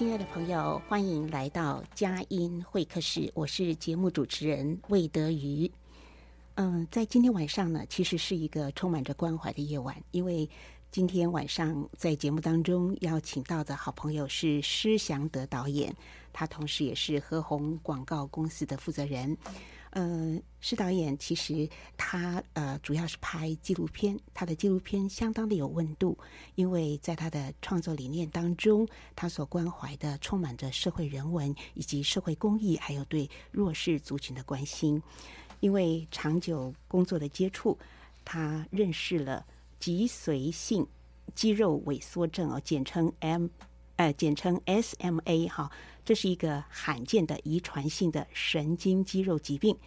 亲爱的朋友，欢迎来到佳音会客室，我是节目主持人魏德瑜。嗯，在今天晚上呢，其实是一个充满着关怀的夜晚，因为今天晚上在节目当中邀请到的好朋友是施祥德导演，他同时也是和宏广告公司的负责人。呃，施导演其实他呃主要是拍纪录片，他的纪录片相当的有温度，因为在他的创作理念当中，他所关怀的充满着社会人文以及社会公益，还有对弱势族群的关心。因为长久工作的接触，他认识了脊髓性肌肉萎缩症哦，简称 M，呃，简称 SMA 哈。这是一个罕见的遗传性的神经肌肉疾病。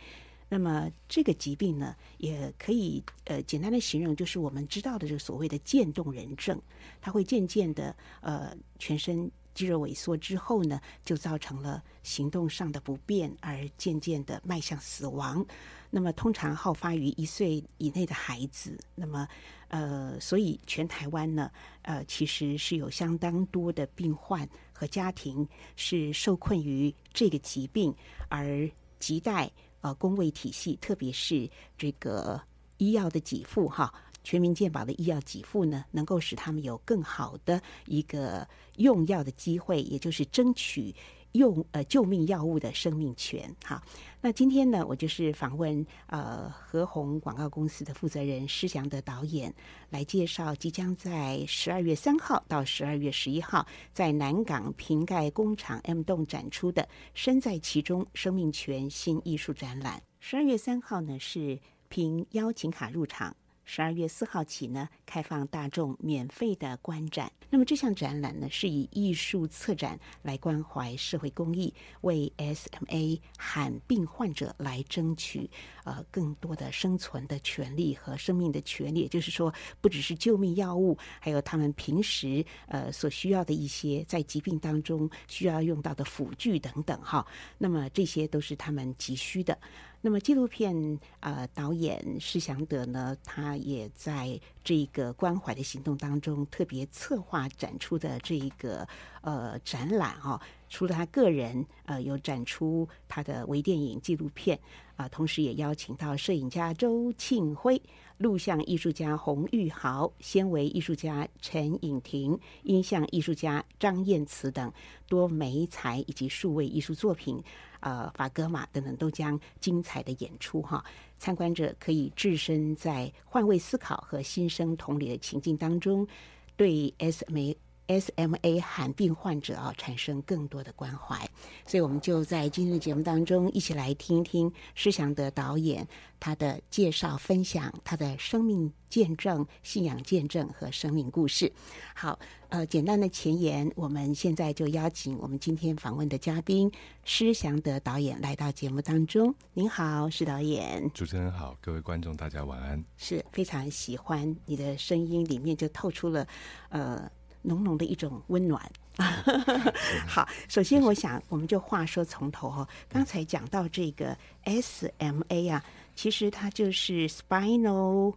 那么这个疾病呢，也可以呃简单的形容，就是我们知道的这个所谓的渐冻人症。它会渐渐的呃全身肌肉萎缩之后呢，就造成了行动上的不便，而渐渐的迈向死亡。那么通常好发于一岁以内的孩子。那么呃，所以全台湾呢，呃，其实是有相当多的病患。家庭是受困于这个疾病，而亟待呃公卫体系，特别是这个医药的给付哈，全民健保的医药给付呢，能够使他们有更好的一个用药的机会，也就是争取。用呃救命药物的生命权，好，那今天呢，我就是访问呃和宏广告公司的负责人施祥德导演，来介绍即将在十二月三号到十二月十一号在南港瓶盖工厂 M 栋展出的《身在其中：生命权新艺术展览》。十二月三号呢是凭邀请卡入场。十二月四号起呢，开放大众免费的观展。那么这项展览呢，是以艺术策展来关怀社会公益，为 SMA 罕病患者来争取呃更多的生存的权利和生命的权利。也就是说，不只是救命药物，还有他们平时呃所需要的一些在疾病当中需要用到的辅具等等哈。那么这些都是他们急需的。那么纪录片呃导演施祥德呢，他也在这个关怀的行动当中特别策划展出的这一个呃展览哈、哦。除了他个人呃有展出他的微电影纪录片啊、同时也邀请到摄影家周庆辉、录像艺术家洪玉豪、纤维艺术家陈颖婷、音像艺术家张燕慈等多媒材以及数位艺术作品。呃，法格玛等等都将精彩的演出哈，参观者可以置身在换位思考和新生同理的情境当中，对 sm SMA 罕病患者啊产生更多的关怀，所以我们就在今天的节目当中一起来听一听施祥德导演他的介绍分享，他的生命见证、信仰见证和生命故事。好，呃，简单的前言，我们现在就邀请我们今天访问的嘉宾施祥德导演来到节目当中。您好，施导演。主持人好，各位观众大家晚安。是非常喜欢你的声音，里面就透出了呃。浓浓的一种温暖。好，首先我想，我们就话说从头哈。刚才讲到这个 SMA 啊，其实它就是 Spinal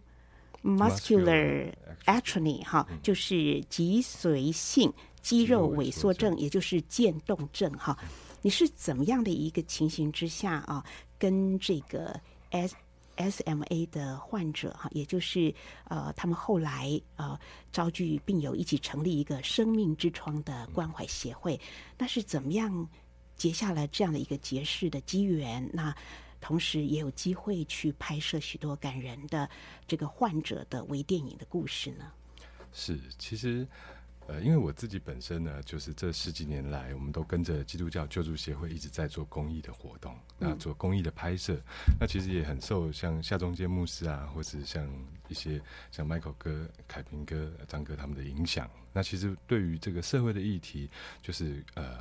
Muscular Atrophy 哈，就是脊髓性肌肉萎缩症，也就是渐冻症哈。你是怎么样的一个情形之下啊，跟这个 S SMA 的患者哈，也就是呃，他们后来呃，召集病友一起成立一个生命之窗的关怀协会，那是怎么样结下了这样的一个结识的机缘？那同时也有机会去拍摄许多感人的这个患者的微电影的故事呢？是，其实。呃，因为我自己本身呢，就是这十几年来，我们都跟着基督教救助协会一直在做公益的活动，那做公益的拍摄，那其实也很受像夏中间牧师啊，或是像一些像 Michael 哥、凯平哥、张哥他们的影响。那其实对于这个社会的议题，就是呃，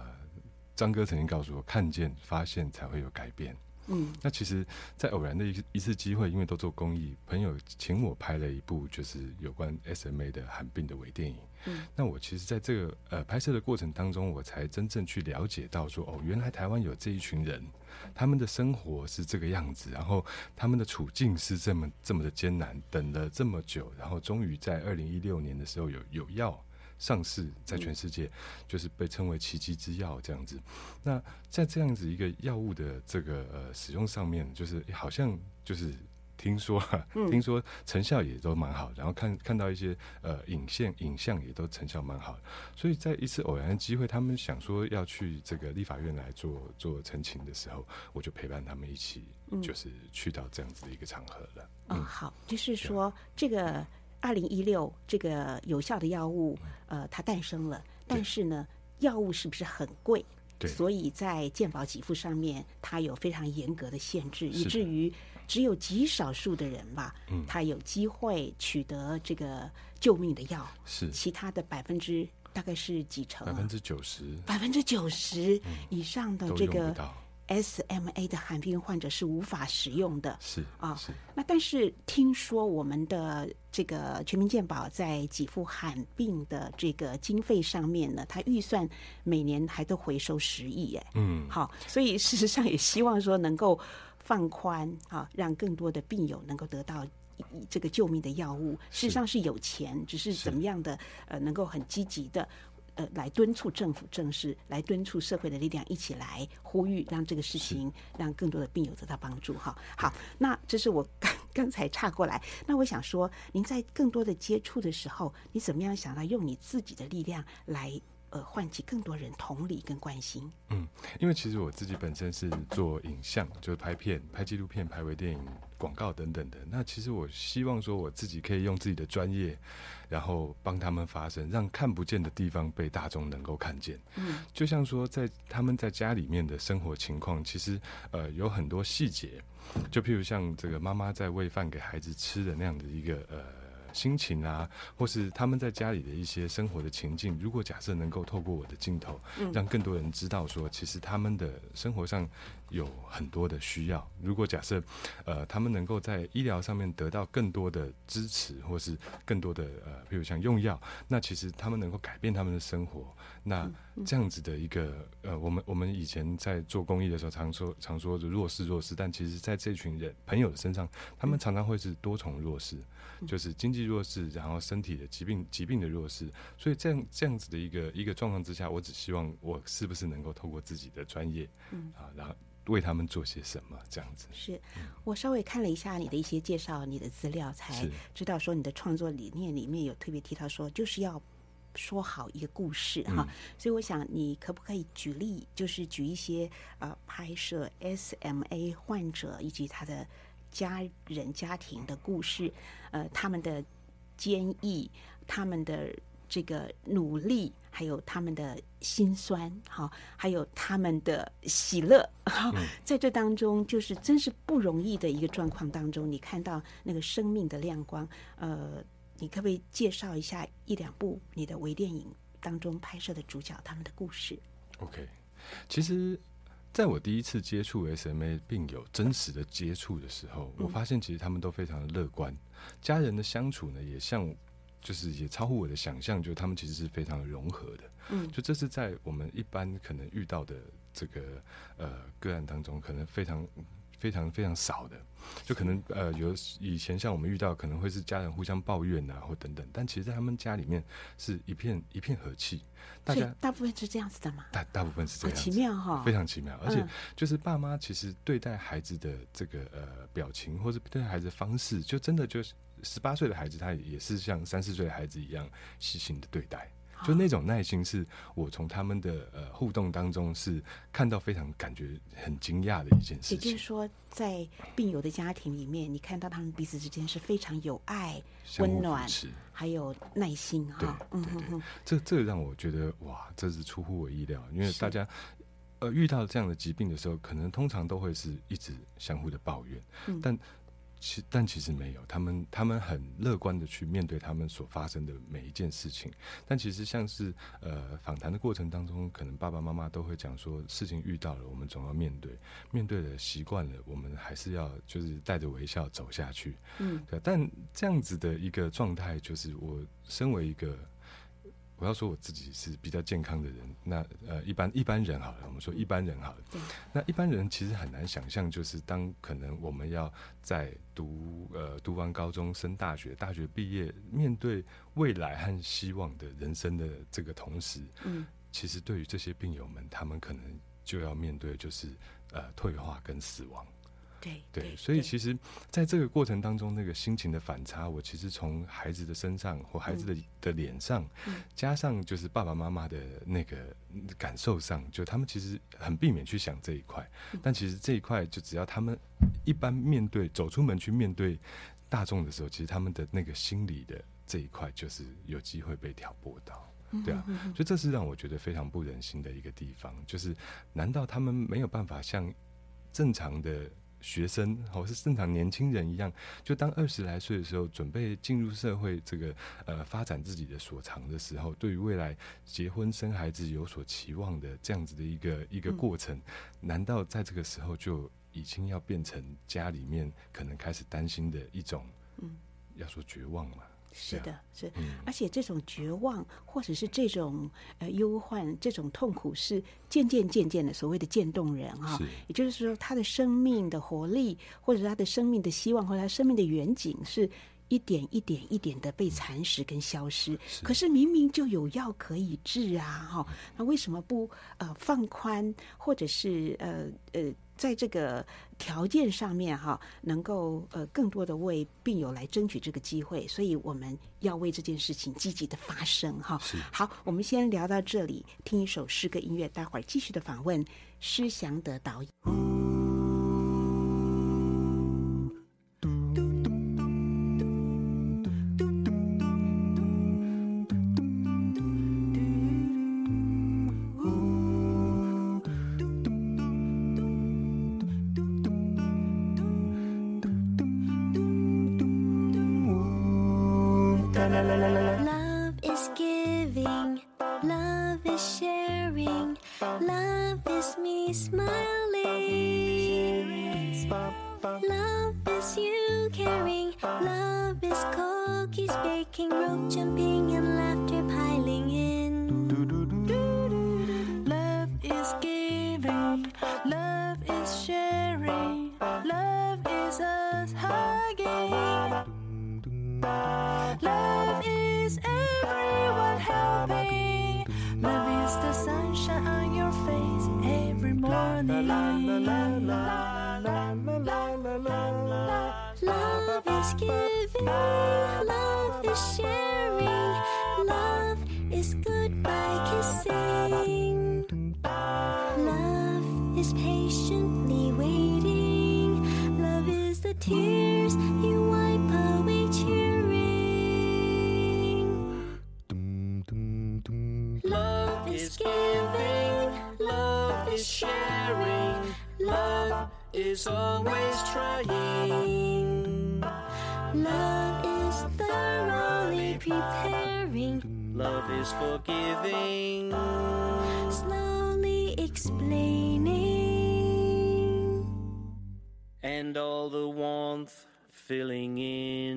张哥曾经告诉我，看见、发现才会有改变。嗯，那其实，在偶然的一一次机会，因为都做公益，朋友请我拍了一部就是有关 SMA 的罕病的微电影。嗯，那我其实在这个呃拍摄的过程当中，我才真正去了解到说，哦，原来台湾有这一群人，他们的生活是这个样子，然后他们的处境是这么这么的艰难，等了这么久，然后终于在二零一六年的时候有有药。上市在全世界，就是被称为奇迹之药这样子。那在这样子一个药物的这个呃使用上面，就是好像就是听说，听说成效也都蛮好，然后看看到一些呃影像影像也都成效蛮好。所以在一次偶然的机会，他们想说要去这个立法院来做做陈情的时候，我就陪伴他们一起，就是去到这样子的一个场合了。嗯，好，就是说这个。二零一六，这个有效的药物，呃，它诞生了。但是呢，药物是不是很贵？对。所以在健保给付上面，它有非常严格的限制，以至于只有极少数的人吧，嗯，他有机会取得这个救命的药。是。其他的百分之大概是几成？百分之九十。百分之九十以上的这个。SMA 的罕病患者是无法使用的，是啊，是那但是听说我们的这个全民健保在给付罕病的这个经费上面呢，它预算每年还都回收十亿，哎，嗯，好，所以事实上也希望说能够放宽啊，让更多的病友能够得到这个救命的药物。事实上是有钱，只是怎么样的呃，能够很积极的。呃，来敦促政府正视，来敦促社会的力量一起来呼吁，让这个事情让更多的病友得到帮助。哈，好，那这是我 刚刚才岔过来。那我想说，您在更多的接触的时候，你怎么样想到用你自己的力量来？呃，唤起更多人同理跟关心。嗯，因为其实我自己本身是做影像，就是拍片、拍纪录片、拍微电影、广告等等的。那其实我希望说，我自己可以用自己的专业，然后帮他们发声，让看不见的地方被大众能够看见。嗯，就像说，在他们在家里面的生活情况，其实呃有很多细节，就譬如像这个妈妈在喂饭给孩子吃的那样的一个呃。心情啊，或是他们在家里的一些生活的情境，如果假设能够透过我的镜头，让更多人知道说，其实他们的生活上有很多的需要。如果假设，呃，他们能够在医疗上面得到更多的支持，或是更多的呃，比如像用药，那其实他们能够改变他们的生活。那这样子的一个呃，我们我们以前在做公益的时候，常说常说的弱势弱势，但其实在这群人朋友的身上，他们常常会是多重弱势。就是经济弱势，然后身体的疾病疾病的弱势，所以这样这样子的一个一个状况之下，我只希望我是不是能够透过自己的专业，嗯啊，然后为他们做些什么这样子。是我稍微看了一下你的一些介绍，你的资料才知道说你的创作理念里面有特别提到说，就是要说好一个故事哈。嗯、所以我想你可不可以举例，就是举一些呃拍摄 SMA 患者以及他的。家人家庭的故事，呃，他们的坚毅，他们的这个努力，还有他们的辛酸，哈，还有他们的喜乐，哈，在这当中，就是真是不容易的一个状况当中，你看到那个生命的亮光，呃，你可不可以介绍一下一两部你的微电影当中拍摄的主角他们的故事？OK，其实。在我第一次接触 SMA 病友真实的接触的时候，我发现其实他们都非常的乐观，家人的相处呢也像，就是也超乎我的想象，就他们其实是非常的融合的。嗯，就这是在我们一般可能遇到的这个呃个案当中，可能非常。非常非常少的。就可能呃，有以前像我们遇到，可能会是家人互相抱怨啊，或等等。但其实，在他们家里面是一片一片和气，大家大部分是这样子的嘛？大大部分是这样子，奇妙哈，非常奇妙。而且，就是爸妈其实对待孩子的这个呃表情，或是对待孩子的方式，就真的就是十八岁的孩子，他也是像三四岁的孩子一样细心的对待。就那种耐心，是我从他们的呃互动当中是看到非常感觉很惊讶的一件事情。也就是说，在病友的家庭里面，你看到他们彼此之间是非常有爱、温暖，还有耐心哈。对对对，这这让我觉得哇，这是出乎我意料。因为大家呃遇到这样的疾病的时候，可能通常都会是一直相互的抱怨，嗯、但。其但其实没有，他们他们很乐观的去面对他们所发生的每一件事情。但其实像是呃访谈的过程当中，可能爸爸妈妈都会讲说，事情遇到了，我们总要面对，面对了习惯了，我们还是要就是带着微笑走下去。嗯，对。但这样子的一个状态，就是我身为一个。我要说我自己是比较健康的人，那呃一般一般人好了，我们说一般人好了，那一般人其实很难想象，就是当可能我们要在读呃读完高中升大学，大学毕业，面对未来和希望的人生的这个同时，嗯，其实对于这些病友们，他们可能就要面对就是呃退化跟死亡。对对，所以其实，在这个过程当中，那个心情的反差，我其实从孩子的身上或孩子的的脸上，加上就是爸爸妈妈的那个感受上，就他们其实很避免去想这一块，但其实这一块，就只要他们一般面对走出门去面对大众的时候，其实他们的那个心理的这一块，就是有机会被挑拨到，对啊，所以这是让我觉得非常不忍心的一个地方，就是难道他们没有办法像正常的？学生好是正常年轻人一样，就当二十来岁的时候，准备进入社会，这个呃发展自己的所长的时候，对于未来结婚生孩子有所期望的这样子的一个一个过程，嗯、难道在这个时候就已经要变成家里面可能开始担心的一种，嗯，要说绝望吗？是的，是，而且这种绝望，或者是这种呃忧患，这种痛苦，是渐渐渐渐的所谓的渐冻人哈。是也就是说，他的生命的活力，或者他的生命的希望，或者他生命的远景，是一点一点一点的被蚕食跟消失。是可是明明就有药可以治啊，哈，那为什么不呃放宽，或者是呃呃？在这个条件上面哈，能够呃更多的为病友来争取这个机会，所以我们要为这件事情积极的发声哈。是好，我们先聊到这里，听一首诗歌音乐，待会儿继续的访问施祥德导演。patiently waiting. Love is the tears you wipe away cheering. Love is giving, love is sharing, love is always trying. Love is thoroughly preparing. Love is forgiving. Slowly explain. all the warmth filling in.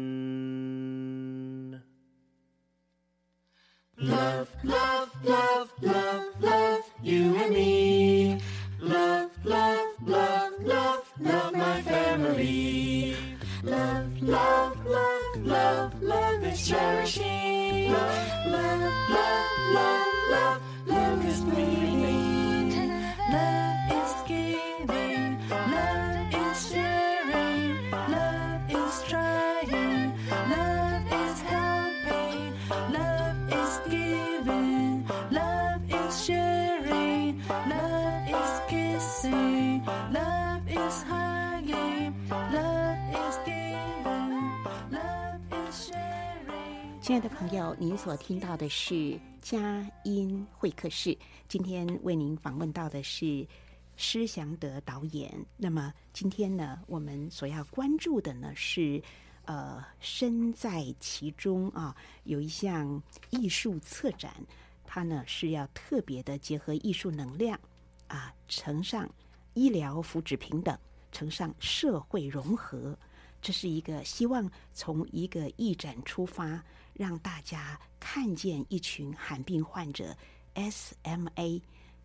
Love, love, love, love, love you and me. Love, love, love, love, love my family. Love, love, love, love, love is cherishing. Love, love, love, love, love, love is believing. 亲爱的朋友，您所听到的是佳音会客室。今天为您访问到的是施祥德导演。那么今天呢，我们所要关注的呢是，呃，身在其中啊，有一项艺术策展，它呢是要特别的结合艺术能量啊，呈上医疗福祉平等，呈上社会融合。这是一个希望从一个艺展出发。让大家看见一群罕病患者 SMA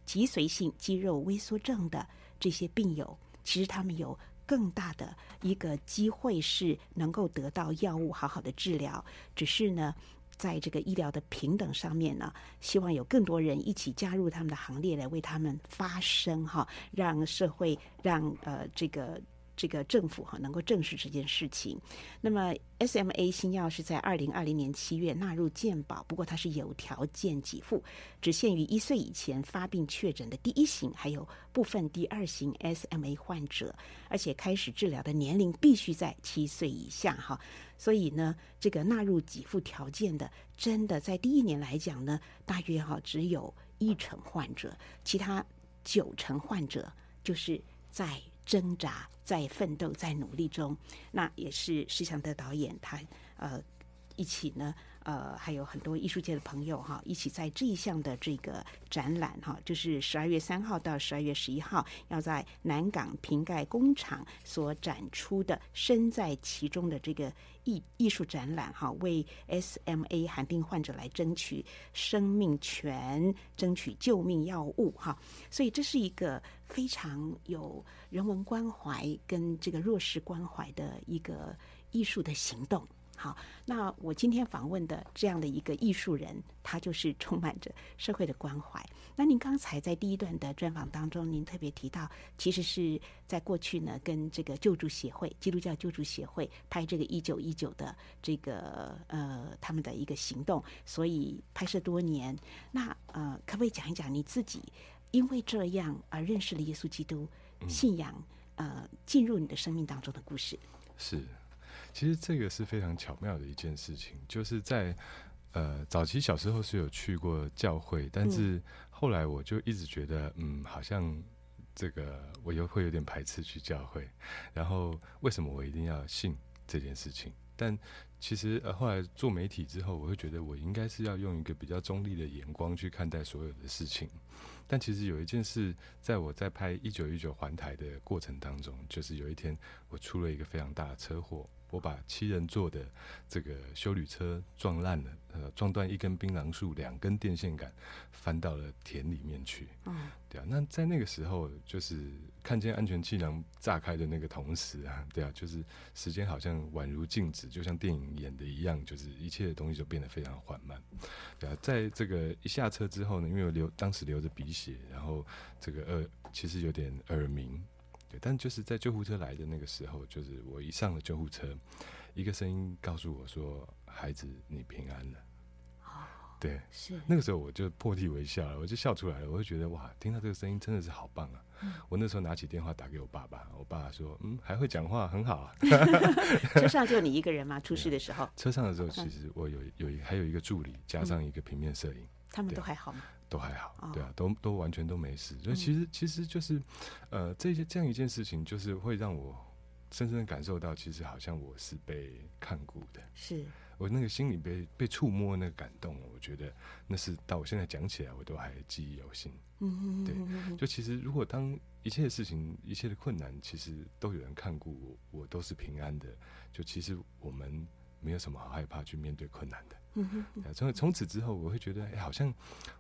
脊髓性肌肉萎缩症的这些病友，其实他们有更大的一个机会是能够得到药物好好的治疗。只是呢，在这个医疗的平等上面呢，希望有更多人一起加入他们的行列来为他们发声哈，让社会让呃这个。这个政府哈能够正视这件事情。那么，SMA 新药是在二零二零年七月纳入健保，不过它是有条件给付，只限于一岁以前发病确诊的第一型，还有部分第二型 SMA 患者，而且开始治疗的年龄必须在七岁以下哈。所以呢，这个纳入给付条件的，真的在第一年来讲呢，大约哈只有一成患者，其他九成患者就是在。挣扎，在奋斗，在努力中，那也是施祥德导演他呃一起呢。呃，还有很多艺术界的朋友哈，一起在这一项的这个展览哈，就是十二月三号到十二月十一号，要在南港瓶盖工厂所展出的身在其中的这个艺艺术展览哈，为 SMA 罕病患者来争取生命权，争取救命药物哈，所以这是一个非常有人文关怀跟这个弱势关怀的一个艺术的行动。好，那我今天访问的这样的一个艺术人，他就是充满着社会的关怀。那您刚才在第一段的专访当中，您特别提到，其实是在过去呢，跟这个救助协会、基督教救助协会拍这个一九一九的这个呃他们的一个行动，所以拍摄多年。那呃，可不可以讲一讲你自己因为这样而认识了耶稣基督信仰，呃，进入你的生命当中的故事？是。其实这个是非常巧妙的一件事情，就是在呃早期小时候是有去过教会，但是后来我就一直觉得，嗯，好像这个我又会有点排斥去教会，然后为什么我一定要信这件事情？但其实呃后来做媒体之后，我会觉得我应该是要用一个比较中立的眼光去看待所有的事情。但其实有一件事，在我在拍《一九一九环台》的过程当中，就是有一天我出了一个非常大的车祸。我把七人座的这个修旅车撞烂了，呃，撞断一根槟榔树，两根电线杆，翻到了田里面去。嗯，对啊。那在那个时候，就是看见安全气囊炸开的那个同时啊，对啊，就是时间好像宛如静止，就像电影演的一样，就是一切的东西就变得非常缓慢。对啊，在这个一下车之后呢，因为我流当时流着鼻血，然后这个耳其实有点耳鸣。但就是在救护车来的那个时候，就是我一上了救护车，一个声音告诉我说：“孩子，你平安了。”哦，对，是那个时候我就破涕为笑了，我就笑出来了。我就觉得哇，听到这个声音真的是好棒啊！嗯、我那时候拿起电话打给我爸爸，我爸爸说：“嗯，还会讲话，很好啊。”车上就你一个人吗？出事的时候？车上的时候，其实我有有一还有一个助理，加上一个平面摄影、嗯，他们都还好吗？都还好，对啊，都都完全都没事。所以其实其实就是，呃，这些这样一件事情，就是会让我深深的感受到，其实好像我是被看顾的。是我那个心里被被触摸那个感动，我觉得那是到我现在讲起来，我都还记忆犹新。嗯，对。就其实如果当一切的事情、一切的困难，其实都有人看顾我，我都是平安的。就其实我们没有什么好害怕去面对困难的。嗯哼，从从此之后，我会觉得，哎，好像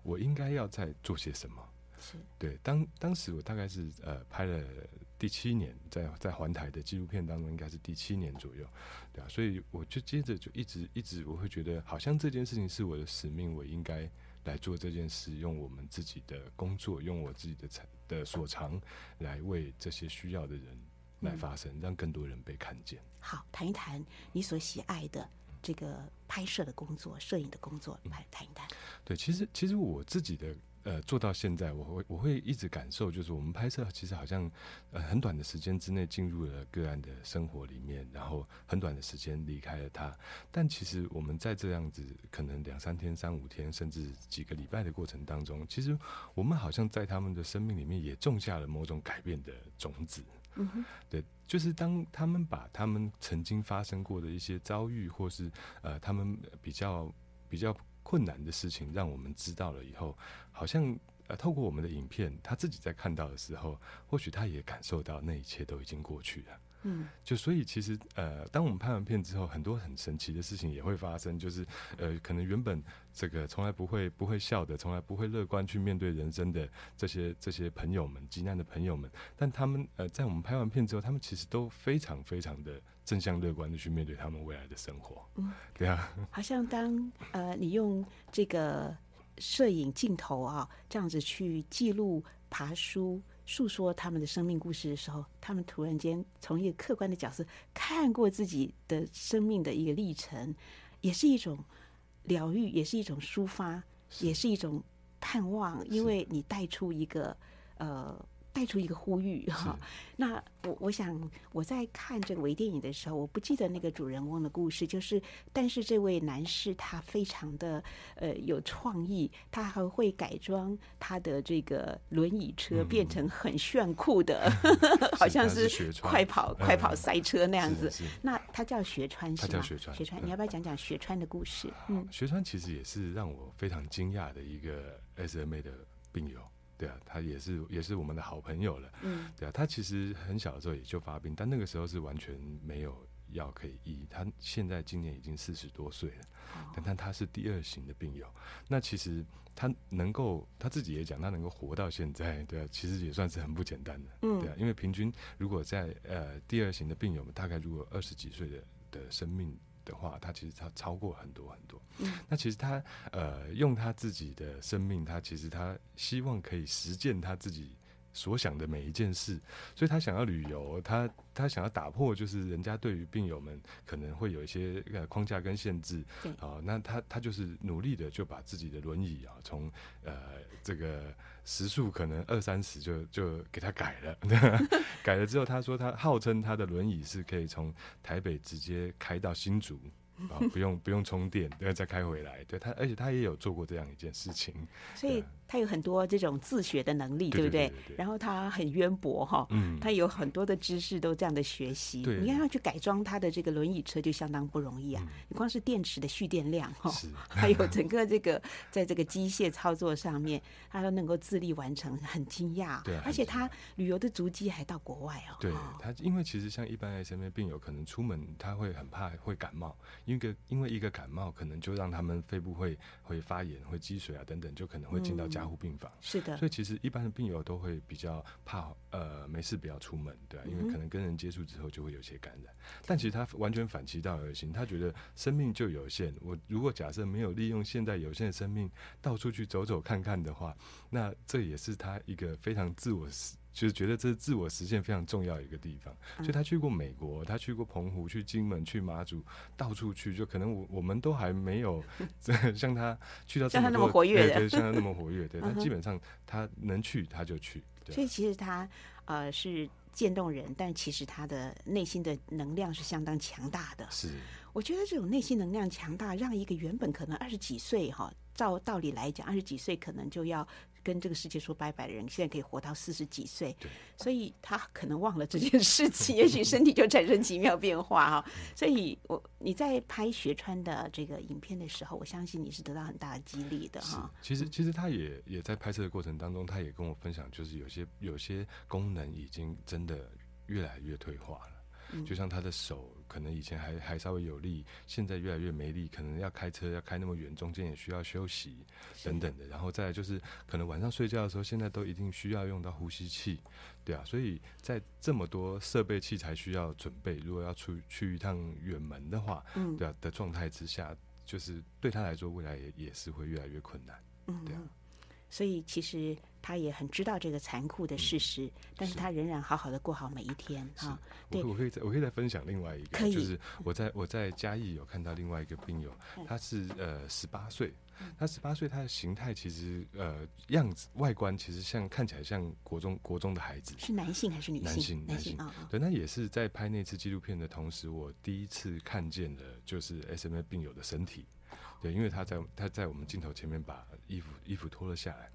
我应该要再做些什么。是，对，当当时我大概是呃拍了第七年，在在环台的纪录片当中，应该是第七年左右，对啊，所以我就接着就一直一直，我会觉得，好像这件事情是我的使命，我应该来做这件事，用我们自己的工作，用我自己的才的所长，来为这些需要的人来发声，嗯，让更多人被看见。好，谈一谈你所喜爱的。这个拍摄的工作，摄影的工作，来谈一谈。对，其实其实我自己的呃做到现在，我会我会一直感受，就是我们拍摄其实好像呃很短的时间之内进入了个案的生活里面，然后很短的时间离开了他。但其实我们在这样子可能两三天、三五天，甚至几个礼拜的过程当中，其实我们好像在他们的生命里面也种下了某种改变的种子。嗯哼，对，就是当他们把他们曾经发生过的一些遭遇，或是呃他们比较比较困难的事情，让我们知道了以后，好像呃透过我们的影片，他自己在看到的时候，或许他也感受到那一切都已经过去了。嗯，就所以其实呃，当我们拍完片之后，很多很神奇的事情也会发生，就是呃，可能原本这个从来不会不会笑的，从来不会乐观去面对人生的这些这些朋友们，急难的朋友们，但他们呃，在我们拍完片之后，他们其实都非常非常的正向乐观的去面对他们未来的生活。嗯，对啊，好像当呃，你用这个摄影镜头啊，这样子去记录爬梳。诉说他们的生命故事的时候，他们突然间从一个客观的角色看过自己的生命的一个历程，也是一种疗愈，也是一种抒发，也是一种盼望，因为你带出一个呃。带出一个呼吁哈，那我我想我在看这个微电影的时候，我不记得那个主人翁的故事，就是但是这位男士他非常的呃有创意，他还会改装他的这个轮椅车变成很炫酷的，嗯、好像是快跑快跑赛车那样子。那他叫学川是吗？他叫学川。学川，你要不要讲讲学川的故事？嗯，学川其实也是让我非常惊讶的一个 SMA 的病友。对啊，他也是也是我们的好朋友了。嗯，对啊，他其实很小的时候也就发病，但那个时候是完全没有药可以医。他现在今年已经四十多岁了，哦、但但他是第二型的病友。那其实他能够他自己也讲，他能够活到现在，对啊，其实也算是很不简单的。嗯，对啊，因为平均如果在呃第二型的病友们，大概如果二十几岁的的生命。的话，他其实他超过很多很多。嗯，那其实他呃，用他自己的生命，他其实他希望可以实践他自己所想的每一件事，所以他想要旅游，他他想要打破就是人家对于病友们可能会有一些呃框架跟限制。对，啊，那他他就是努力的就把自己的轮椅啊，从呃这个。时速可能二三十就就给他改了，改了之后他说他号称他的轮椅是可以从台北直接开到新竹。啊，不用不用充电，然后再开回来。对他，而且他也有做过这样一件事情，所以他有很多这种自学的能力，对不对？然后他很渊博哈，嗯，他有很多的知识都这样的学习。对，你看要去改装他的这个轮椅车就相当不容易啊！你光是电池的蓄电量哈，还有整个这个在这个机械操作上面，他都能够自力完成，很惊讶。对，而且他旅游的足迹还到国外哦。对他，因为其实像一般 SMA 病友，可能出门他会很怕会感冒。因为因为一个感冒，可能就让他们肺部会会发炎、会积水啊等等，就可能会进到加护病房。嗯、是的，所以其实一般的病友都会比较怕，呃，没事不要出门，对啊，因为可能跟人接触之后就会有些感染。嗯、但其实他完全反其道而行，他觉得生命就有限。我如果假设没有利用现在有限的生命到处去走走看看的话，那这也是他一个非常自我。就是觉得这是自我实现非常重要的一个地方，所以他去过美国，他去过澎湖，去金门，去马祖，到处去，就可能我我们都还没有 像他去到像他那么活跃的，对，像他那么活跃，对，他基本上他能去他就去。所以其实他呃是渐冻人，但其实他的内心的能量是相当强大的。是，我觉得这种内心能量强大，让一个原本可能二十几岁哈，照道理来讲，二十几岁可能就要。跟这个世界说拜拜的人，现在可以活到四十几岁，所以他可能忘了这件事情，也许身体就产生奇妙变化哈。所以我你在拍学川的这个影片的时候，我相信你是得到很大的激励的哈。其实其实他也也在拍摄的过程当中，他也跟我分享，就是有些有些功能已经真的越来越退化了。就像他的手，可能以前还还稍微有力，现在越来越没力，可能要开车要开那么远，中间也需要休息等等的。然后再来就是，可能晚上睡觉的时候，现在都一定需要用到呼吸器，对啊。所以在这么多设备器材需要准备，如果要出去一趟远门的话，嗯，对啊的状态之下，就是对他来说，未来也也是会越来越困难，对啊。所以其实他也很知道这个残酷的事实，嗯、但是他仍然好好的过好每一天啊。对，我可以再我可以再分享另外一个，就是我在我在嘉义有看到另外一个病友，他是呃十八岁。他十八岁，他的形态其实呃样子外观其实像看起来像国中国中的孩子，是男性还是女性？男性男性啊，对，那也是在拍那次纪录片的同时，我第一次看见了就是 SMA 病友的身体，对，因为他在他在我们镜头前面把衣服衣服脱了下来，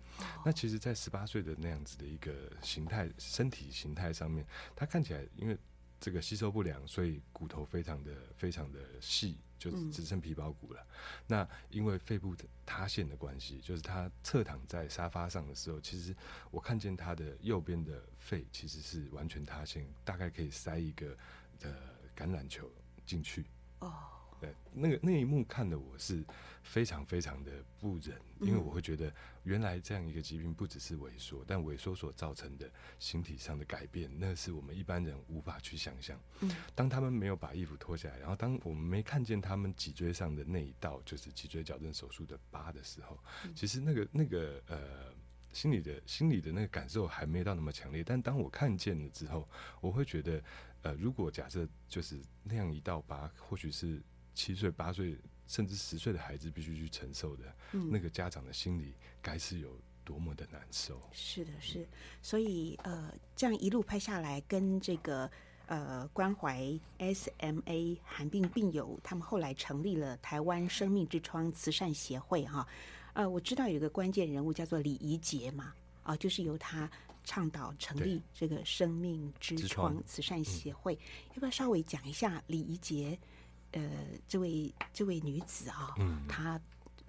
那其实，在十八岁的那样子的一个形态身体形态上面，他看起来因为这个吸收不良，所以骨头非常的非常的细。就只剩皮包骨了。嗯、那因为肺部塌陷的关系，就是他侧躺在沙发上的时候，其实我看见他的右边的肺其实是完全塌陷，大概可以塞一个呃橄榄球进去。哦。对，那个那一幕看的我是非常非常的不忍，因为我会觉得原来这样一个疾病不只是萎缩，但萎缩所造成的形体上的改变，那是我们一般人无法去想象。当他们没有把衣服脱下来，然后当我们没看见他们脊椎上的那一道就是脊椎矫正手术的疤的时候，其实那个那个呃心里的心里的那个感受还没到那么强烈。但当我看见了之后，我会觉得，呃，如果假设就是那样一道疤，或许是。七岁、八岁甚至十岁的孩子必须去承受的，嗯、那个家长的心里该是有多么的难受。是的，是。所以呃，这样一路拍下来，跟这个呃关怀 SMA 罕病病友，他们后来成立了台湾生命之窗慈善协会哈。呃，我知道有一个关键人物叫做李怡杰嘛，啊、呃，就是由他倡导成立这个生命之窗慈善协会。嗯、要不要稍微讲一下李怡洁？呃，这位这位女子啊，嗯，她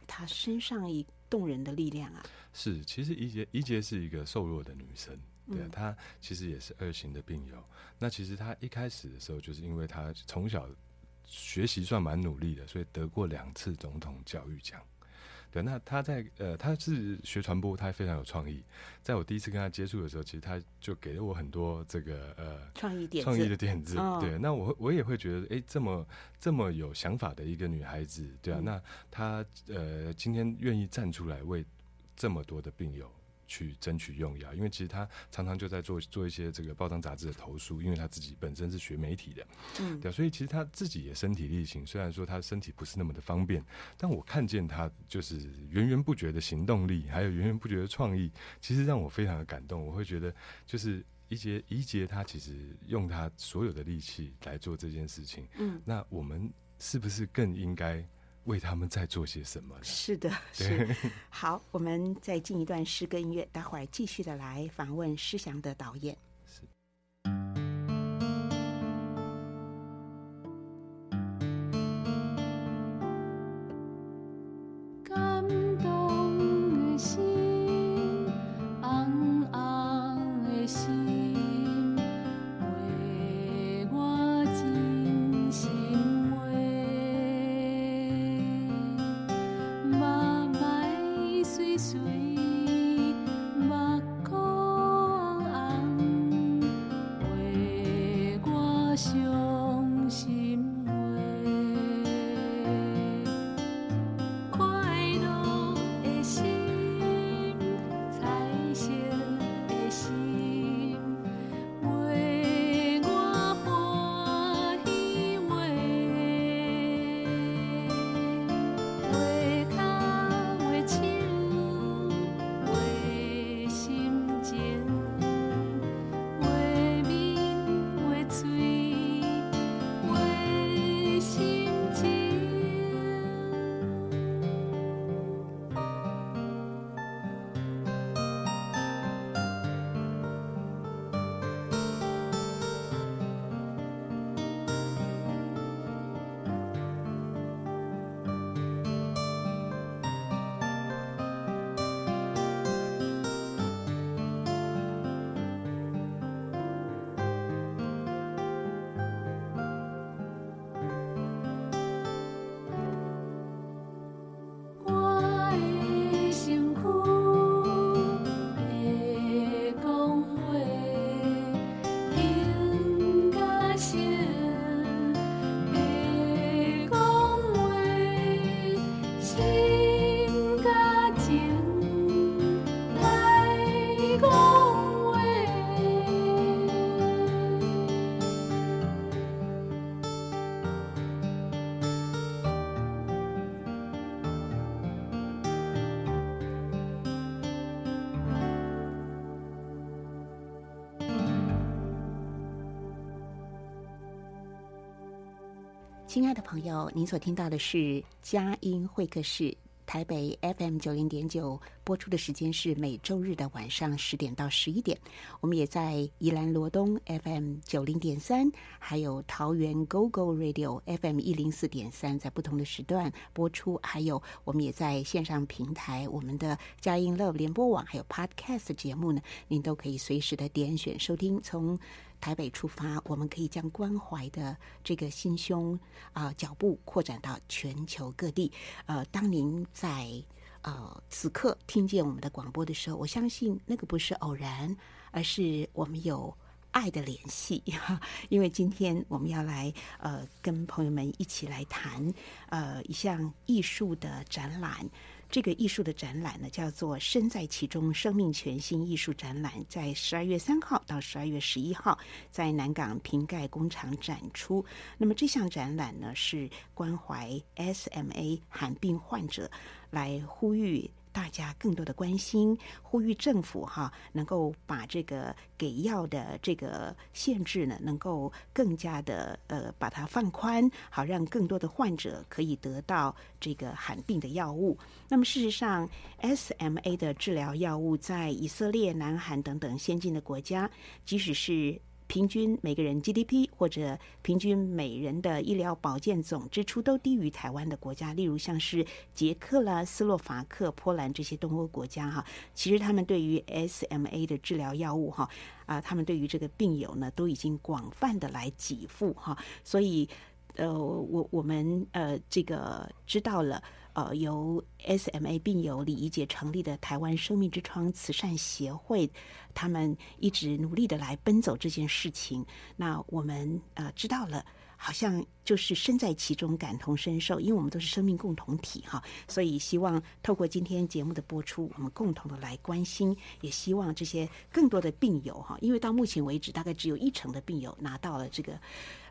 她身上一动人的力量啊，是，其实怡杰怡杰是一个瘦弱的女生，对啊，嗯、她其实也是二型的病友。那其实她一开始的时候，就是因为她从小学习算蛮努力的，所以得过两次总统教育奖。对，那他在呃，他是学传播，他非常有创意。在我第一次跟他接触的时候，其实他就给了我很多这个呃创意点创意的点子。哦、对，那我我也会觉得，哎，这么这么有想法的一个女孩子，对啊，嗯、那她呃今天愿意站出来为这么多的病友。去争取用药，因为其实他常常就在做做一些这个报章杂志的投诉，因为他自己本身是学媒体的，嗯，对，所以其实他自己也身体力行。虽然说他身体不是那么的方便，但我看见他就是源源不绝的行动力，还有源源不绝的创意，其实让我非常的感动。我会觉得，就是怡洁怡洁他其实用他所有的力气来做这件事情，嗯，那我们是不是更应该？为他们在做些什么？是的，是。好，我们再进一段诗歌音乐，待会儿继续的来访问诗祥的导演。亲爱的朋友，您所听到的是佳音会客室。台北 FM 九零点九播出的时间是每周日的晚上十点到十一点。我们也在宜兰罗东 FM 九零点三，还有桃园 GO GO Radio FM 一零四点三，在不同的时段播出。还有我们也在线上平台，我们的佳音 Love 联播网，还有 Podcast 节目呢，您都可以随时的点选收听。从台北出发，我们可以将关怀的这个心胸啊、脚步扩展到全球各地。呃，当您在呃此刻听见我们的广播的时候，我相信那个不是偶然，而是我们有爱的联系。因为今天我们要来呃跟朋友们一起来谈呃一项艺术的展览。这个艺术的展览呢，叫做“身在其中，生命全新”艺术展览，在十二月三号到十二月十一号，在南港瓶盖工厂展出。那么这项展览呢，是关怀 SMA 罕病患者，来呼吁。大家更多的关心，呼吁政府哈能够把这个给药的这个限制呢，能够更加的呃把它放宽，好让更多的患者可以得到这个罕病的药物。那么事实上，SMA 的治疗药物在以色列、南韩等等先进的国家，即使是。平均每个人 GDP 或者平均每人的医疗保健总支出都低于台湾的国家，例如像是捷克啦、斯洛伐克、波兰这些东欧国家哈，其实他们对于 SMA 的治疗药物哈啊，他们对于这个病友呢都已经广泛的来给付哈，所以呃，我我们呃这个知道了。呃，由 SMA 病友李怡洁成立的台湾生命之窗慈善协会，他们一直努力的来奔走这件事情。那我们呃知道了，好像就是身在其中，感同身受，因为我们都是生命共同体哈。所以希望透过今天节目的播出，我们共同的来关心，也希望这些更多的病友哈，因为到目前为止，大概只有一成的病友拿到了这个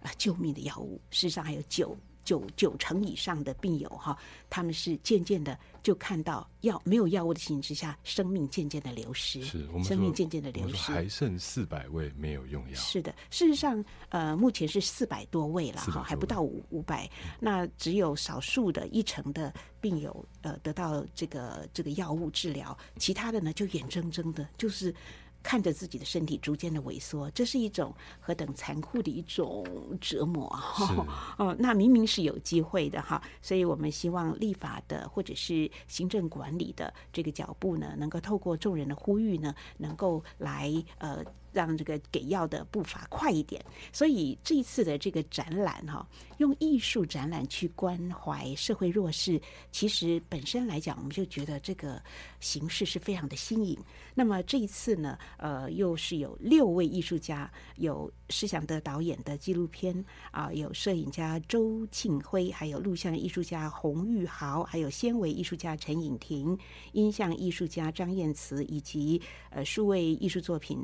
呃救命的药物，事实上还有九。九九成以上的病友哈，他们是渐渐的就看到药没有药物的情形之下，生命渐渐的流失，是我们生命渐渐的流失，还剩四百位没有用药。是的，事实上，呃，目前是四百多位了哈，还不到五五百，那只有少数的一成的病友呃得到这个这个药物治疗，其他的呢就眼睁睁的，就是。看着自己的身体逐渐的萎缩，这是一种何等残酷的一种折磨哈！哦，那明明是有机会的哈，所以我们希望立法的或者是行政管理的这个脚步呢，能够透过众人的呼吁呢，能够来呃。让这个给药的步伐快一点，所以这一次的这个展览哈，用艺术展览去关怀社会弱势，其实本身来讲，我们就觉得这个形式是非常的新颖。那么这一次呢，呃，又是有六位艺术家，有施祥德导演的纪录片啊，有摄影家周庆辉，还有录像艺术家洪玉豪，还有纤维艺术家陈颖婷，音像艺术家张燕慈，以及呃数位艺术作品。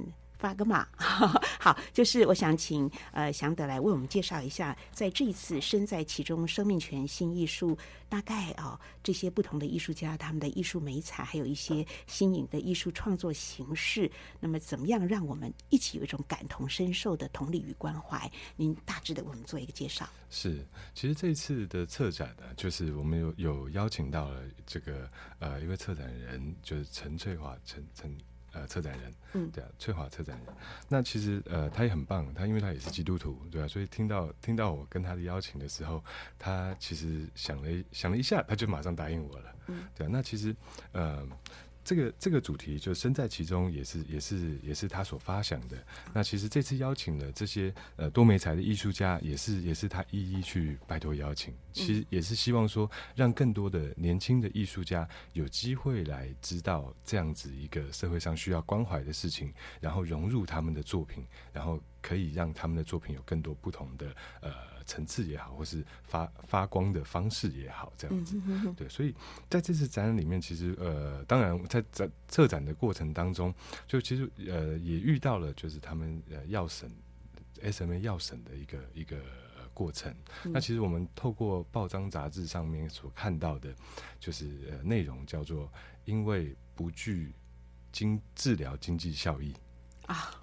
发个嘛，好，就是我想请呃祥德来为我们介绍一下，在这一次身在其中，生命全新艺术，大概啊、哦、这些不同的艺术家他们的艺术美彩，还有一些新颖的艺术创作形式，那么怎么样让我们一起有一种感同身受的同理与关怀？您大致的为我们做一个介绍。是，其实这一次的策展呢，就是我们有有邀请到了这个呃一位策展人，就是陈翠华陈陈。呃，策展人，嗯，对啊，翠华策展人，那其实呃，他也很棒，他因为他也是基督徒，对啊，所以听到听到我跟他的邀请的时候，他其实想了想了一下，他就马上答应我了，嗯，对啊，那其实呃。这个这个主题就身在其中，也是也是也是他所发想的。那其实这次邀请的这些呃多媒材的艺术家，也是也是他一一去拜托邀请。其实也是希望说，让更多的年轻的艺术家有机会来知道这样子一个社会上需要关怀的事情，然后融入他们的作品，然后可以让他们的作品有更多不同的呃。层次也好，或是发发光的方式也好，这样子，对，所以在这次展览里面，其实呃，当然在展策展的过程当中，就其实呃也遇到了，就是他们呃要审 SMA 要审的一个一个过程。嗯、那其实我们透过报章杂志上面所看到的，就是呃内容叫做因为不具经治疗经济效益啊。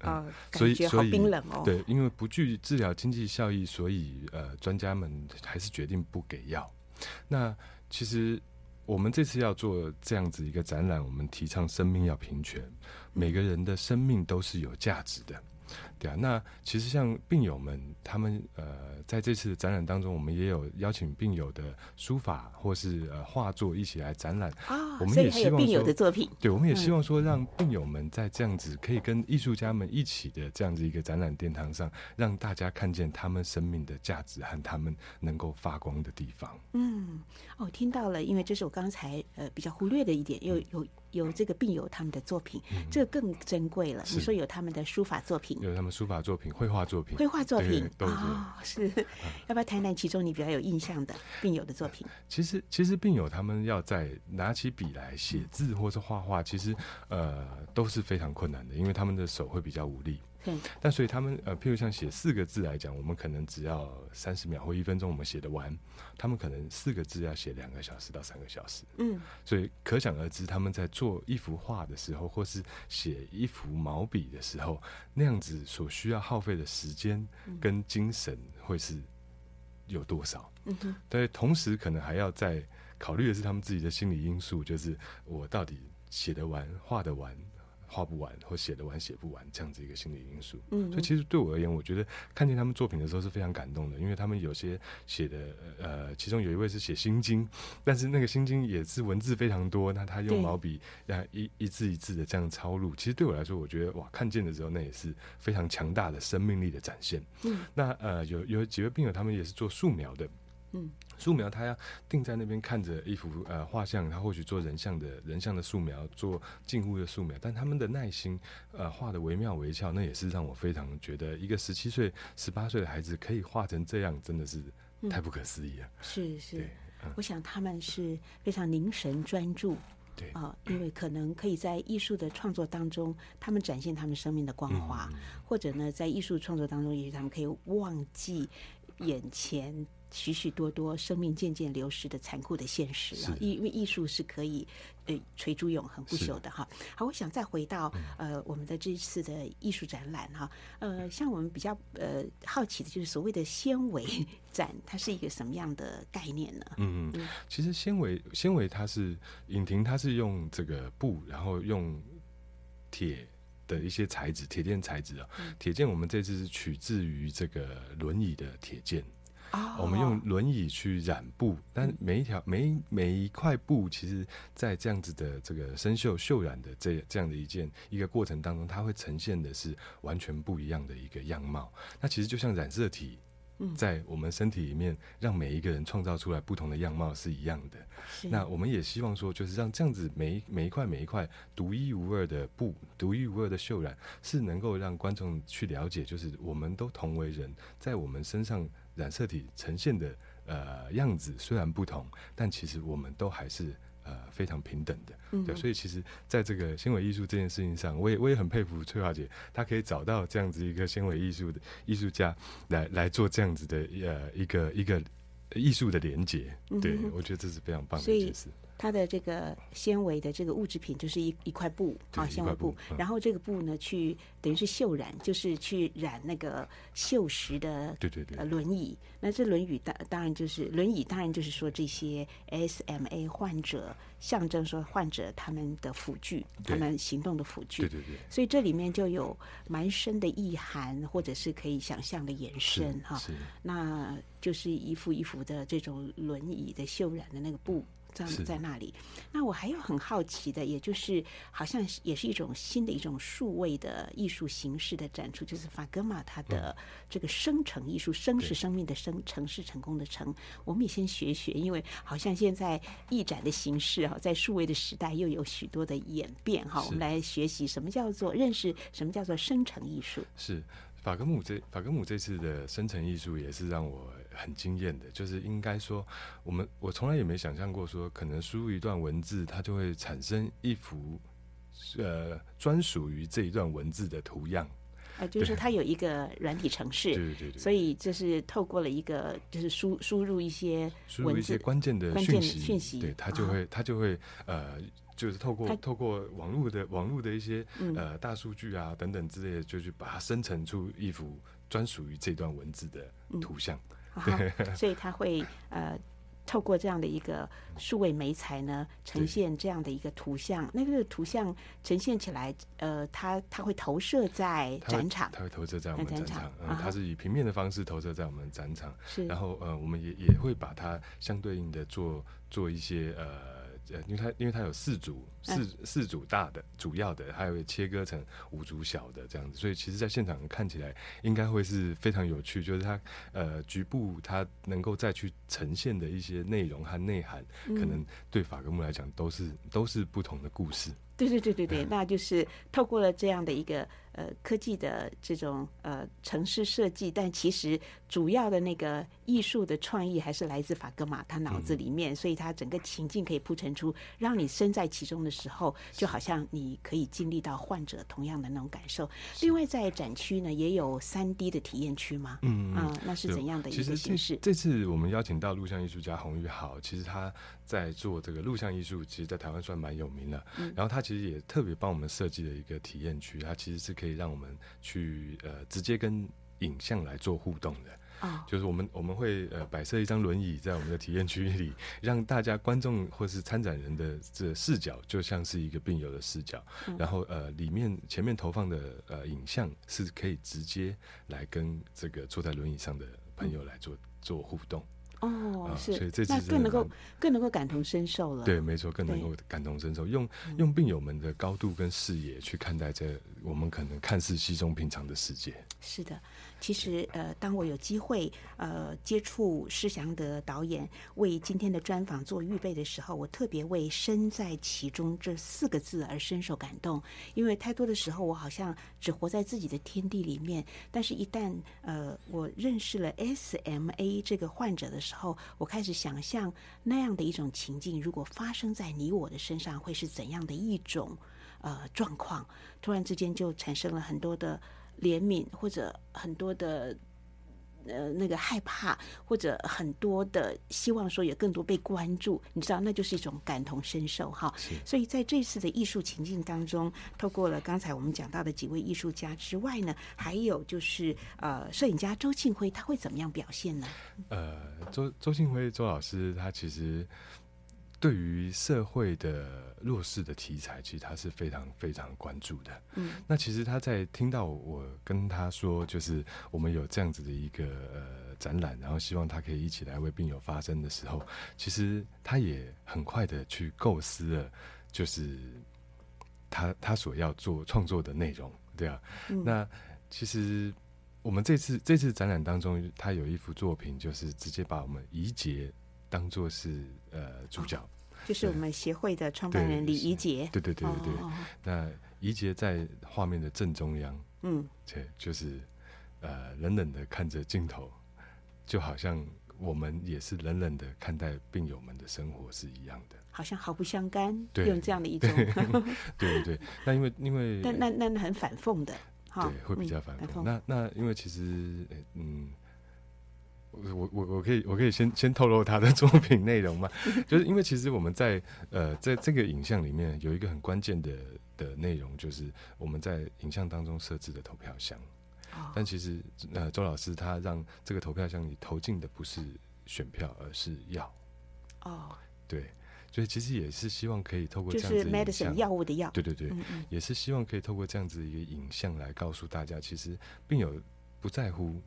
啊，所以所以冰冷哦。对，因为不具治疗经济效益，所以呃，专家们还是决定不给药。那其实我们这次要做这样子一个展览，我们提倡生命要平权，每个人的生命都是有价值的。对啊，那其实像病友们，他们呃，在这次的展览当中，我们也有邀请病友的书法或是呃画作一起来展览啊。我们也希望说，病友的作品，对，我们也希望说，让病友们在这样子可以跟艺术家们一起的这样子一个展览殿堂上，让大家看见他们生命的价值和他们能够发光的地方。嗯，哦，听到了，因为这是我刚才呃比较忽略的一点，又有。有有这个病友他们的作品，嗯、这个更珍贵了。你说有他们的书法作品，有他们书法作品、绘画作品、绘画作品啊、哦，是。要不要谈谈其中你比较有印象的病友的作品？其实，其实病友他们要在拿起笔来写字或是画画，其实呃都是非常困难的，因为他们的手会比较无力。但所以他们呃，譬如像写四个字来讲，我们可能只要三十秒或一分钟，我们写得完。他们可能四个字要写两个小时到三个小时。嗯，所以可想而知，他们在做一幅画的时候，或是写一幅毛笔的时候，那样子所需要耗费的时间跟精神会是有多少？嗯哼，对，同时可能还要再考虑的是他们自己的心理因素，就是我到底写得完、画得完。画不完或写得完写不完这样子一个心理因素，嗯，所以其实对我而言，我觉得看见他们作品的时候是非常感动的，因为他们有些写的，呃，其中有一位是写心经，但是那个心经也是文字非常多，那他用毛笔啊一一字一字的这样抄录，其实对我来说，我觉得哇，看见的时候那也是非常强大的生命力的展现。嗯，那呃有有几位病友他们也是做素描的。嗯，素描他要定在那边看着一幅呃画像，他或许做人像的人像的素描，做静物的素描，但他们的耐心，呃画的惟妙惟肖，那也是让我非常觉得一个十七岁、十八岁的孩子可以画成这样，真的是太不可思议了。嗯、是。是，嗯、我想他们是非常凝神专注，对。啊、呃，因为可能可以在艺术的创作当中，他们展现他们生命的光华，嗯、或者呢，在艺术创作当中，也许他们可以忘记眼前。许许多多生命渐渐流失的残酷的现实啊，因为艺术是可以呃垂诸永恒不朽的哈。好，我想再回到呃我们的这次的艺术展览哈，呃，像我们比较呃好奇的就是所谓的纤维展，它是一个什么样的概念呢？嗯嗯，其实纤维纤维它是影婷，它是用这个布，然后用铁的一些材质，铁件材质啊，铁件我们这次是取自于这个轮椅的铁件。Oh, 我们用轮椅去染布，但每一条、每每一块布，其实，在这样子的这个生锈、绣染的这这样的一件一个过程当中，它会呈现的是完全不一样的一个样貌。那其实就像染色体，在我们身体里面，让每一个人创造出来不同的样貌是一样的。那我们也希望说，就是让这样子每一每一块每一块独一无二的布、独一无二的绣染，是能够让观众去了解，就是我们都同为人，在我们身上。染色体呈现的呃样子虽然不同，但其实我们都还是呃非常平等的。嗯、对，所以其实在这个纤维艺术这件事情上，我也我也很佩服翠华姐，她可以找到这样子一个纤维艺术的艺术家来来做这样子的呃一个一个艺术的连接。对，我觉得这是非常棒的一件事。它的这个纤维的这个物质品就是一一块布啊，纤维布，然后这个布呢，去等于是绣染，就是去染那个锈蚀的对对对轮椅。那这轮椅当当然就是轮椅，当然就是说这些 SMA 患者象征说患者他们的辅具，他们行动的辅具。对对对。所以这里面就有蛮深的意涵，或者是可以想象的延伸哈。是。那就是一幅一幅的这种轮椅的绣染的那个布。这样在那里，那我还有很好奇的，也就是好像也是一种新的一种数位的艺术形式的展出，就是法格玛它的这个生成艺术，生是生命的生，成是成功的成。我们也先学学，因为好像现在艺展的形式哈，在数位的时代又有许多的演变哈。我们来学习什么叫做认识什么叫做生成艺术。是法格姆这法格姆这次的生成艺术也是让我。很惊艳的，就是应该说，我们我从来也没想象过，说可能输入一段文字，它就会产生一幅呃专属于这一段文字的图样。呃，就是它有一个软体程式，对对对，所以就是透过了一个，就是输输入一些输入一些关键的讯息，讯息，对，它就会它就会呃。就是透过透过网络的网络的一些、嗯、呃大数据啊等等之类的，就去把它生成出一幅专属于这段文字的图像。嗯、对，所以他会呃。透过这样的一个数位媒材呢，呈现这样的一个图像。那个图像呈现起来，呃，它它会投射在展场，它会，它会投射在我们展场。嗯，它是以平面的方式投射在我们展场。是，然后呃，我们也也会把它相对应的做做一些呃。呃，因为它因为它有四组四四组大的主要的，还有切割成五组小的这样子，所以其实，在现场看起来应该会是非常有趣，就是它呃局部它能够再去呈现的一些内容和内涵，嗯、可能对法格木来讲都是都是不同的故事。对对对对对，那就是透过了这样的一个呃科技的这种呃城市设计，但其实主要的那个艺术的创意还是来自法格玛他脑子里面，嗯、所以他整个情境可以铺陈出，让你身在其中的时候，就好像你可以经历到患者同样的那种感受。另外在展区呢，也有三 D 的体验区吗？嗯啊、呃，那是怎样的一个形式？这次我们邀请到录像艺术家洪玉豪，其实他在做这个录像艺术，其实在台湾算蛮有名的。嗯，然后他其实也特别帮我们设计了一个体验区，他其实是可以让我们去呃直接跟影像来做互动的。啊，就是我们我们会呃摆设一张轮椅在我们的体验区里，让大家观众或是参展人的这视角就像是一个病友的视角，然后呃里面前面投放的呃影像是可以直接来跟这个坐在轮椅上的朋友来做做互动。哦，是，所以这次那更能够更能够感同身受了。对，没错，更能够感同身受，用用病友们的高度跟视野去看待这我们可能看似稀松平常的世界。是的。其实，呃，当我有机会，呃，接触施祥德导演为今天的专访做预备的时候，我特别为“身在其中”这四个字而深受感动。因为太多的时候，我好像只活在自己的天地里面。但是，一旦呃，我认识了 SMA 这个患者的时候，我开始想象那样的一种情境，如果发生在你我的身上，会是怎样的一种呃状况？突然之间，就产生了很多的。怜悯或者很多的呃那个害怕，或者很多的希望说有更多被关注，你知道，那就是一种感同身受哈。所以在这次的艺术情境当中，透过了刚才我们讲到的几位艺术家之外呢，还有就是呃摄影家周庆辉，他会怎么样表现呢？呃，周周庆辉周老师他其实。对于社会的弱势的题材，其实他是非常非常关注的。嗯，那其实他在听到我跟他说，就是我们有这样子的一个呃展览，然后希望他可以一起来为病友发声的时候，其实他也很快的去构思了，就是他他所要做创作的内容，对啊。嗯，那其实我们这次这次展览当中，他有一幅作品，就是直接把我们怡洁。当做是呃主角，哦，就是我们协会的创办人李怡杰。对对对对对。哦，那怡杰在画面的正中央，嗯，对，就是呃冷冷的看着镜头，就好像我们也是冷冷的看待病友们的生活是一样的，好像毫不相干，用这样的一种。对对对。那因为因为，但那那那很反讽的，对，会比较反讽。嗯，那那因为其实嗯。我我我可以我可以先先透露他的 作品内容吗？就是因为其实我们在呃在这个影像里面有一个很关键的的内容，就是我们在影像当中设置的投票箱。哦。但其实呃周老师他让这个投票箱里投进的不是选票，而是药。哦。对，所以其实也是希望可以透过这样子的影像，就是 medicine 药物的药。对对对，嗯嗯，也是希望可以透过这样子一个影像来告诉大家，其实病友不在乎。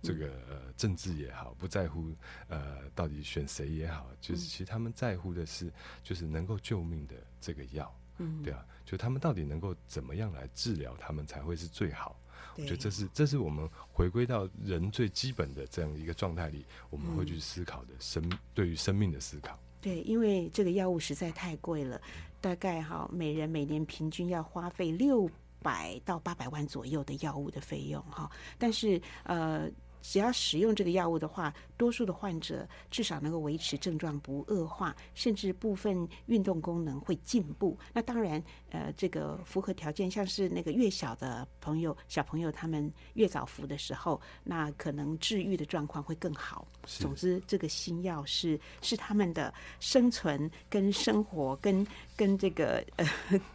这个呃政治也好，不在乎呃到底选谁也好，就是其实他们在乎的是，就是能够救命的这个药，嗯，对啊，就他们到底能够怎么样来治疗他们才会是最好？我觉得这是这是我们回归到人最基本的这样一个状态里，我们会去思考的生对于生命的思考。对，因为这个药物实在太贵了，大概哈每人每年平均要花费六百到八百万左右的药物的费用哈，但是呃。只要使用这个药物的话，多数的患者至少能够维持症状不恶化，甚至部分运动功能会进步。那当然，呃，这个符合条件，像是那个越小的朋友、小朋友，他们越早服的时候，那可能治愈的状况会更好。总之，这个新药是是他们的生存跟生活跟跟这个呃，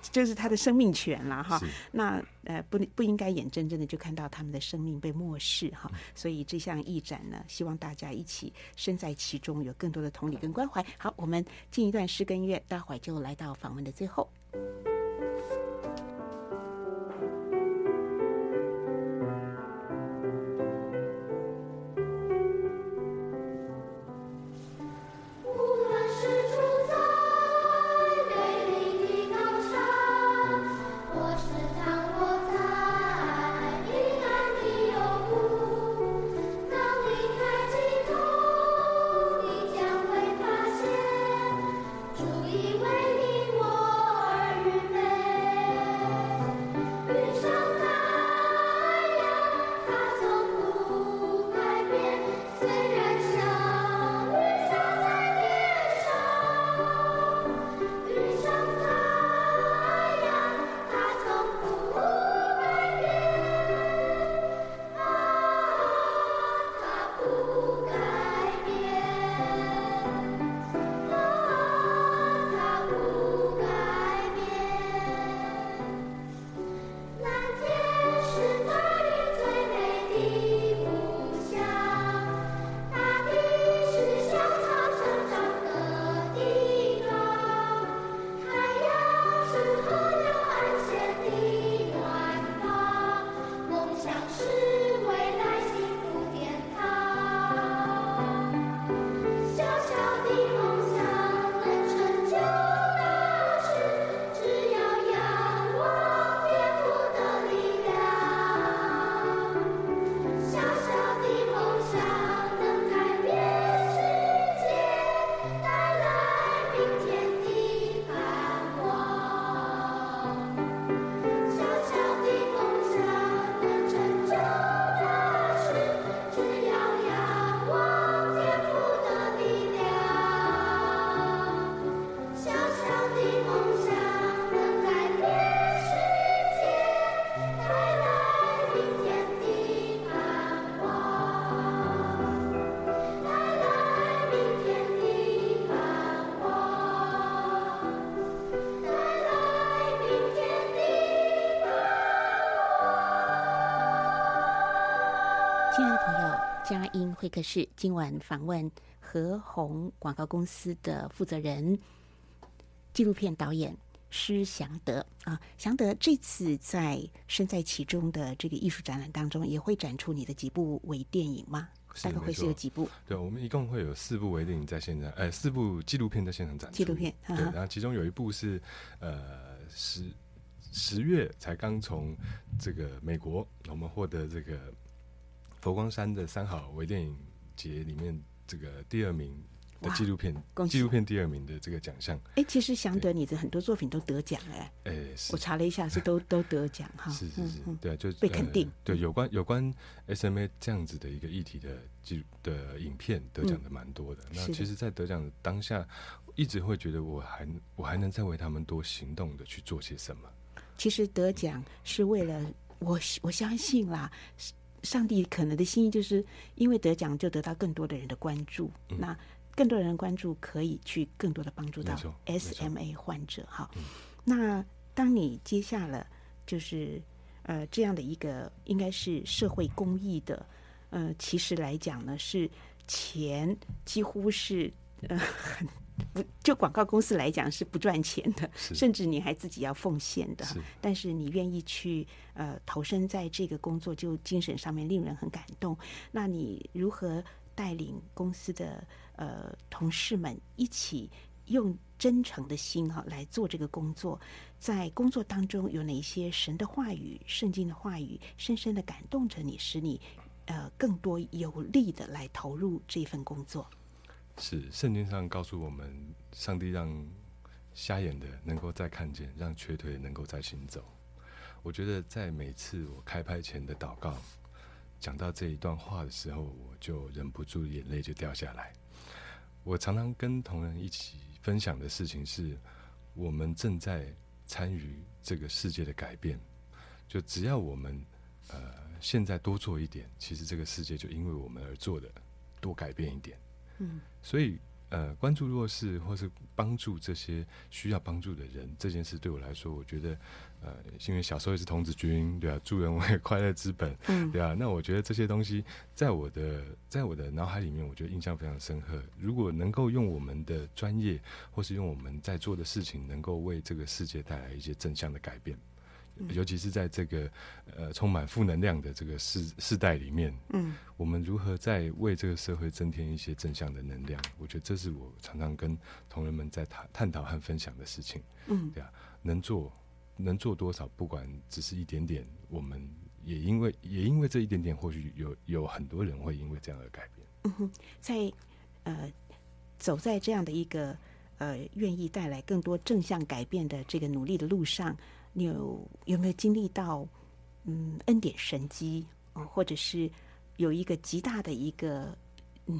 就是他的生命权了哈。那呃，不不应该眼睁睁的就看到他们的生命被漠视哈。所以这项义展呢，希望大家一起身在其中，有更多的同理跟关怀。好，我们进一段诗跟乐，待会儿就来到访问的最后。会客室今晚访问何鸿广告公司的负责人、纪录片导演施祥德啊，祥德这次在身在其中的这个艺术展览当中，也会展出你的几部微电影吗？大概会是有几部？对，我们一共会有四部微电影在现场，呃，四部纪录片在现场展出。纪录片，对，然后其中有一部是呃十十月才刚从这个美国，我们获得这个。佛光山的三好微电影节里面，这个第二名的纪录片，纪录片第二名的这个奖项。哎，其实祥德你的很多作品都得奖哎，哎，我查了一下是都 都得奖哈。是是是，对啊，就被肯定。对，有关有关 SMA 这样子的一个议题的纪的影片得奖的蛮多的。那其实，在得奖的当下，一直会觉得我还我还能再为他们多行动的去做些什么。其实得奖是为了我我相信啦。上帝可能的心意就是因为得奖，就得到更多的人的关注。嗯、那更多人关注，可以去更多的帮助到 SMA 患者。哈，那当你接下了就是呃这样的一个应该是社会公益的，呃，其实来讲呢，是钱几乎是呃很。不，就广告公司来讲是不赚钱的，甚至你还自己要奉献的。但是你愿意去呃投身在这个工作，就精神上面令人很感动。那你如何带领公司的呃同事们一起用真诚的心哈来做这个工作？在工作当中有哪些神的话语、圣经的话语，深深的感动着你，使你呃更多有力的来投入这份工作？是圣经上告诉我们，上帝让瞎眼的能够再看见，让瘸腿能够再行走。我觉得在每次我开拍前的祷告，讲到这一段话的时候，我就忍不住眼泪就掉下来。我常常跟同仁一起分享的事情是，我们正在参与这个世界的改变。就只要我们呃现在多做一点，其实这个世界就因为我们而做的多改变一点。嗯，所以。呃，关注弱势或是帮助这些需要帮助的人，这件事对我来说，我觉得，呃，因为小时候也是童子军，对啊，助人为快乐之本，嗯，对啊，那我觉得这些东西在我的在我的脑海里面，我觉得印象非常深刻。如果能够用我们的专业，或是用我们在做的事情，能够为这个世界带来一些正向的改变。尤其是在这个呃充满负能量的这个世世代里面，嗯，我们如何在为这个社会增添一些正向的能量？我觉得这是我常常跟同仁们在谈探讨和分享的事情。嗯，对啊，能做能做多少，不管只是一点点，我们也因为也因为这一点点，或许有有很多人会因为这样而改变。嗯哼，在呃走在这样的一个呃愿意带来更多正向改变的这个努力的路上。你有有没有经历到嗯恩典神迹啊，或者是有一个极大的一个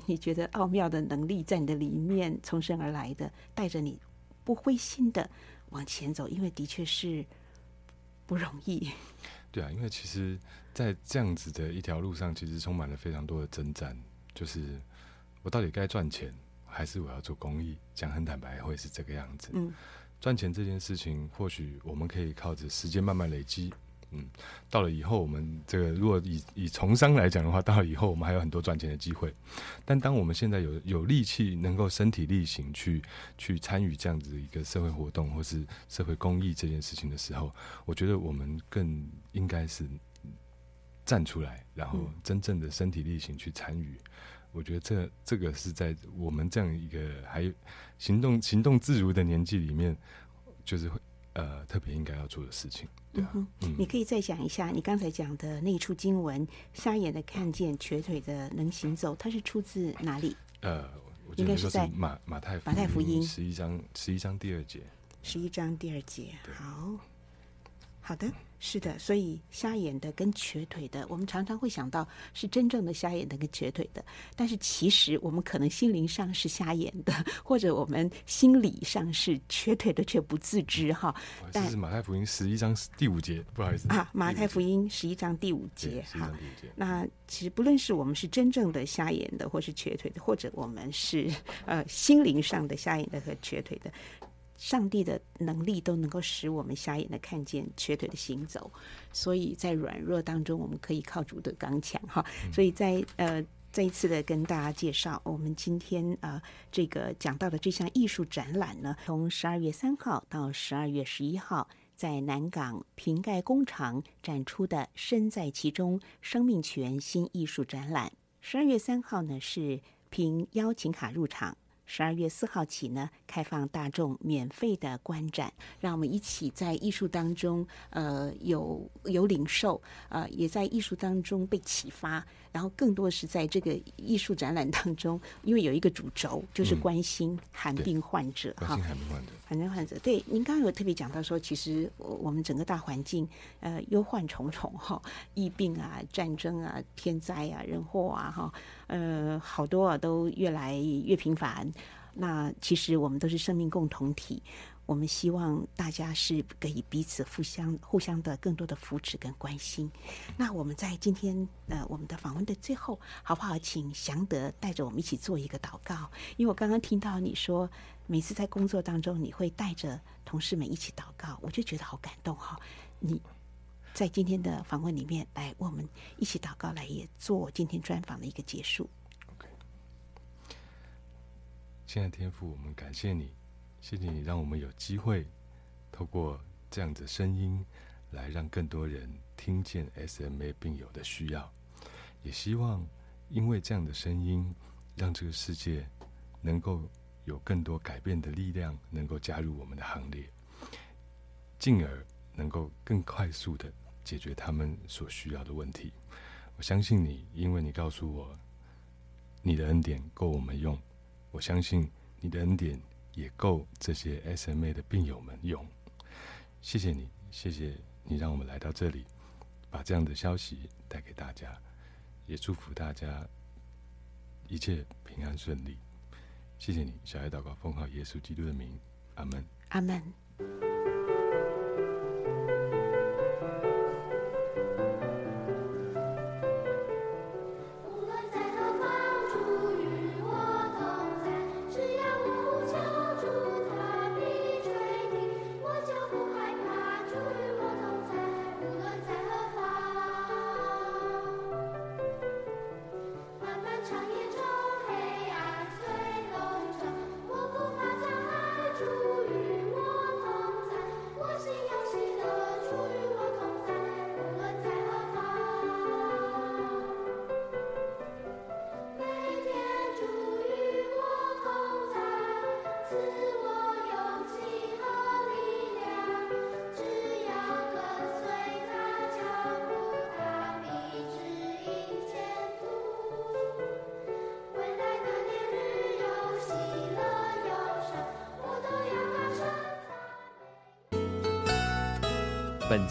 你觉得奥妙的能力在你的里面从生而来的，带着你不灰心的往前走？因为的确是不容易。对啊，因为其实，在这样子的一条路上，其实充满了非常多的征战。就是我到底该赚钱，还是我要做公益？讲很坦白，会是这个样子。嗯。赚钱这件事情，或许我们可以靠着时间慢慢累积。嗯，到了以后，我们这个如果以以从商来讲的话，到了以后我们还有很多赚钱的机会。但当我们现在有有力气，能够身体力行去去参与这样子一个社会活动或是社会公益这件事情的时候，我觉得我们更应该是站出来，然后真正的身体力行去参与。我觉得这这个是在我们这样一个还行动行动自如的年纪里面，就是会呃特别应该要做的事情。对啊，嗯，嗯，你可以再讲一下你刚才讲的那一处经文：瞎眼的看见，瘸腿的能行走。它是出自哪里？呃，我应该是在马马太马太福音十一章十一章第二节。十一章第二节，好好的。是的，所以瞎眼的跟瘸腿的，我们常常会想到是真正的瞎眼的跟瘸腿的，但是其实我们可能心灵上是瞎眼的，或者我们心理上是瘸腿的，却不自知哈。但是马太福音十一章第五节，不好意思啊，马太福音十一章第五节哈。那其实不论是我们是真正的瞎眼的，或是瘸腿的，或者我们是呃心灵上的瞎眼的和瘸腿的。上帝的能力都能够使我们瞎眼的看见，瘸腿的行走，所以在软弱当中，我们可以靠主的刚强哈。所以在呃这一次的跟大家介绍，我们今天呃这个讲到的这项艺术展览呢，从十二月三号到十二月十一号，在南港瓶盖工厂展出的《身在其中：生命权新艺术展览》。十二月三号呢是凭邀请卡入场。十二月四号起呢，开放大众免费的观展，让我们一起在艺术当中，呃，有有领受，呃，也在艺术当中被启发，然后更多是在这个艺术展览当中，因为有一个主轴就是关心寒病患者哈，关心罕病患者，罕病患者。对，您刚刚有特别讲到说，其实我们整个大环境，呃，忧患重重哈，疫病啊，战争啊，天灾啊，人祸啊，哈。呃，好多啊，都越来越频繁。那其实我们都是生命共同体，我们希望大家是可以彼此互相、互相的更多的扶持跟关心。那我们在今天呃我们的访问的最后，好不好？请祥德带着我们一起做一个祷告。因为我刚刚听到你说，每次在工作当中你会带着同事们一起祷告，我就觉得好感动哈。你。在今天的访问里面，来我们一起祷告，来也做今天专访的一个结束。OK，亲爱的天父，我们感谢你，谢谢你让我们有机会透过这样的声音，来让更多人听见 SMA 病友的需要。也希望因为这样的声音，让这个世界能够有更多改变的力量，能够加入我们的行列，进而能够更快速的。解决他们所需要的问题。我相信你，因为你告诉我，你的恩典够我们用。我相信你的恩典也够这些 SMA 的病友们用。谢谢你，谢谢你让我们来到这里，把这样的消息带给大家。也祝福大家一切平安顺利。谢谢你，小爱祷告，奉靠耶稣基督的名，阿门，阿门。